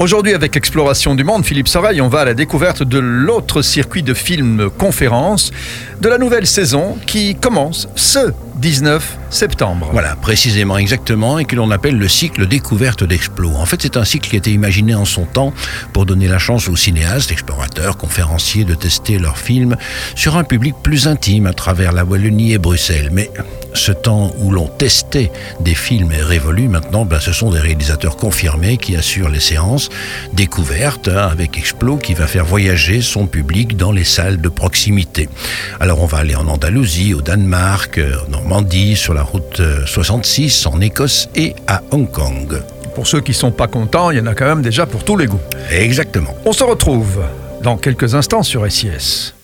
Aujourd'hui, avec Exploration du Monde, Philippe Soreille, on va à la découverte de l'autre circuit de films conférences de la nouvelle saison qui commence ce 19 septembre. Voilà, précisément, exactement, et que l'on appelle le cycle découverte d'Explo. En fait, c'est un cycle qui a été imaginé en son temps pour donner la chance aux cinéastes, explorateurs, conférenciers de tester leurs films sur un public plus intime à travers la Wallonie et Bruxelles. Mais ce temps où l'on testait des films est révolu. Maintenant, ben, ce sont des réalisateurs confirmés qui assurent les séances découvertes hein, avec Explo qui va faire voyager son public dans les salles de proximité. Alors, on va aller en Andalousie, au Danemark, euh, en Normandie, sur la route 66, euh, en Écosse et à Hong Kong. Pour ceux qui sont pas contents, il y en a quand même déjà pour tous les goûts. Exactement. On se retrouve dans quelques instants sur SIS.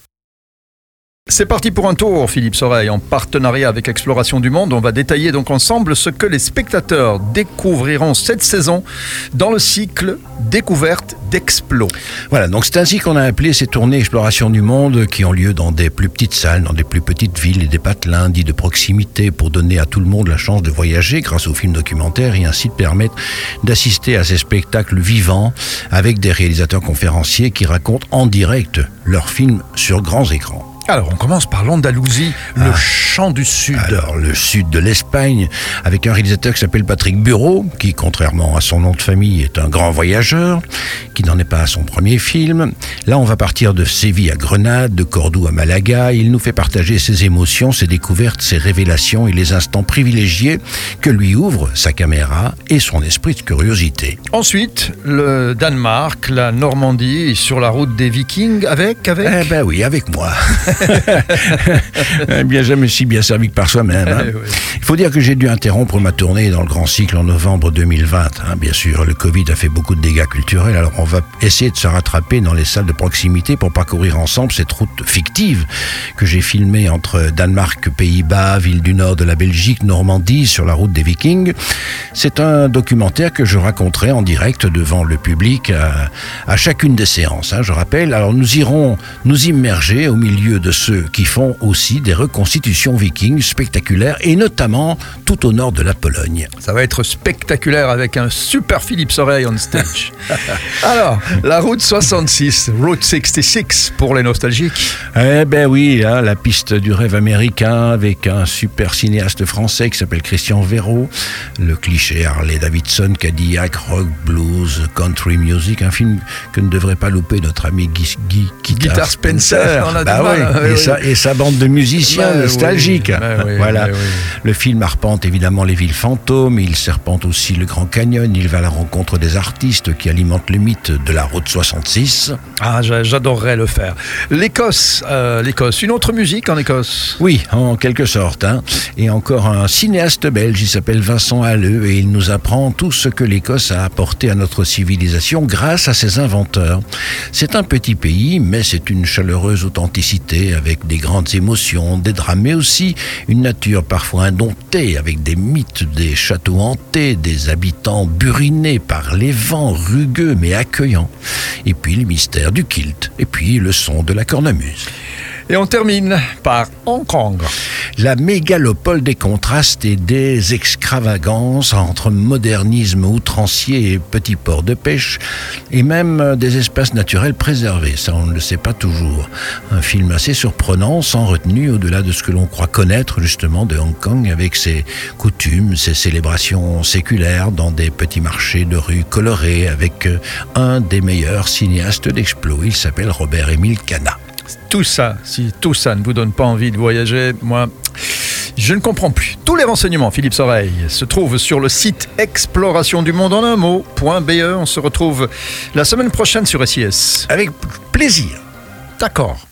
C'est parti pour un tour, Philippe Soreille, en partenariat avec Exploration du Monde. On va détailler donc ensemble ce que les spectateurs découvriront cette saison dans le cycle Découverte d'Explo. Voilà, donc c'est ainsi qu'on a appelé ces tournées Exploration du Monde qui ont lieu dans des plus petites salles, dans des plus petites villes et des patelins dits de proximité pour donner à tout le monde la chance de voyager grâce aux films documentaires et ainsi de permettre d'assister à ces spectacles vivants avec des réalisateurs conférenciers qui racontent en direct leurs films sur grands écrans. Alors, on commence par l'Andalousie, le ah. champ du sud. Alors, le sud de l'Espagne, avec un réalisateur qui s'appelle Patrick Bureau, qui, contrairement à son nom de famille, est un grand voyageur, qui n'en est pas à son premier film. Là, on va partir de Séville à Grenade, de Cordoue à Malaga. Il nous fait partager ses émotions, ses découvertes, ses révélations et les instants privilégiés que lui ouvre sa caméra et son esprit de curiosité. Ensuite, le Danemark, la Normandie, sur la route des Vikings, avec, avec? Eh ben oui, avec moi. Eh bien jamais si bien servi que par soi-même. Hein. Eh Il faut dire que j'ai dû interrompre ma tournée dans le grand cycle en novembre 2020. Hein. Bien sûr, le Covid a fait beaucoup de dégâts culturels, alors on va essayer de se rattraper dans les salles de proximité pour parcourir ensemble cette route fictive que j'ai filmée entre Danemark, Pays-Bas, ville du nord de la Belgique, Normandie, sur la route des Vikings. C'est un documentaire que je raconterai en direct devant le public à, chacune des séances. Hein, je rappelle, alors nous irons nous immerger au milieu de ceux qui font aussi des reconstitutions vikings spectaculaires et notamment tout au nord de la Pologne. Ça va être spectaculaire avec un super Philippe Soreille on stage. Alors, la route 66, Route 66 pour les nostalgiques. Eh ben oui, hein, la piste du rêve américain avec un super cinéaste français qui s'appelle Christian Véraud, le cliché Harley Davidson, Cadillac, rock, blues, country music, un film que ne devrait pas louper notre ami Guy, Guitar, Spencer. On a bah mal, et, sa, bande de musiciens bah nostalgiques. Bah voilà. Bah le film arpente évidemment les villes fantômes, il serpente aussi le Grand Canyon, il va à la rencontre des artistes qui alimentent le mythe de la route 66. Ah, j'adorerais le faire. L'Écosse, euh, l'Écosse, une autre musique en Écosse? Oui, en quelque sorte. Hein. Et encore un cinéaste belge, il s'appelle Vincent Halleux et il nous apprend tout ce que l'Écosse a apporté à notre civilisation grâce à ses inventeurs. C'est un petit pays, mais c'est une chaleureuse authenticité avec des grandes émotions, des drames, mais aussi une nature parfois indomptée, avec des mythes, des châteaux hantés, des habitants burinés par les vents, rugueux mais accueillants, et puis le mystère du kilt, et puis le son de la cornemuse. Et on termine par Hong Kong. La mégalopole des contrastes et des extravagances entre modernisme outrancier et petits ports de pêche, et même des espaces naturels préservés. Ça, on ne le sait pas toujours. Un film assez surprenant, sans retenue, au-delà de ce que l'on croit connaître justement de Hong Kong, avec ses coutumes, ses célébrations séculaires dans des petits marchés de rue colorés, avec un des meilleurs cinéastes d'Explo. Il s'appelle Robert-Émile Cana tout ça, si tout ça ne vous donne pas envie de voyager, moi, je ne comprends plus. Tous les renseignements, Philippe Soreille, se trouvent sur le site exploration du monde en un mot.be. On se retrouve la semaine prochaine sur SIS. Avec plaisir. D'accord.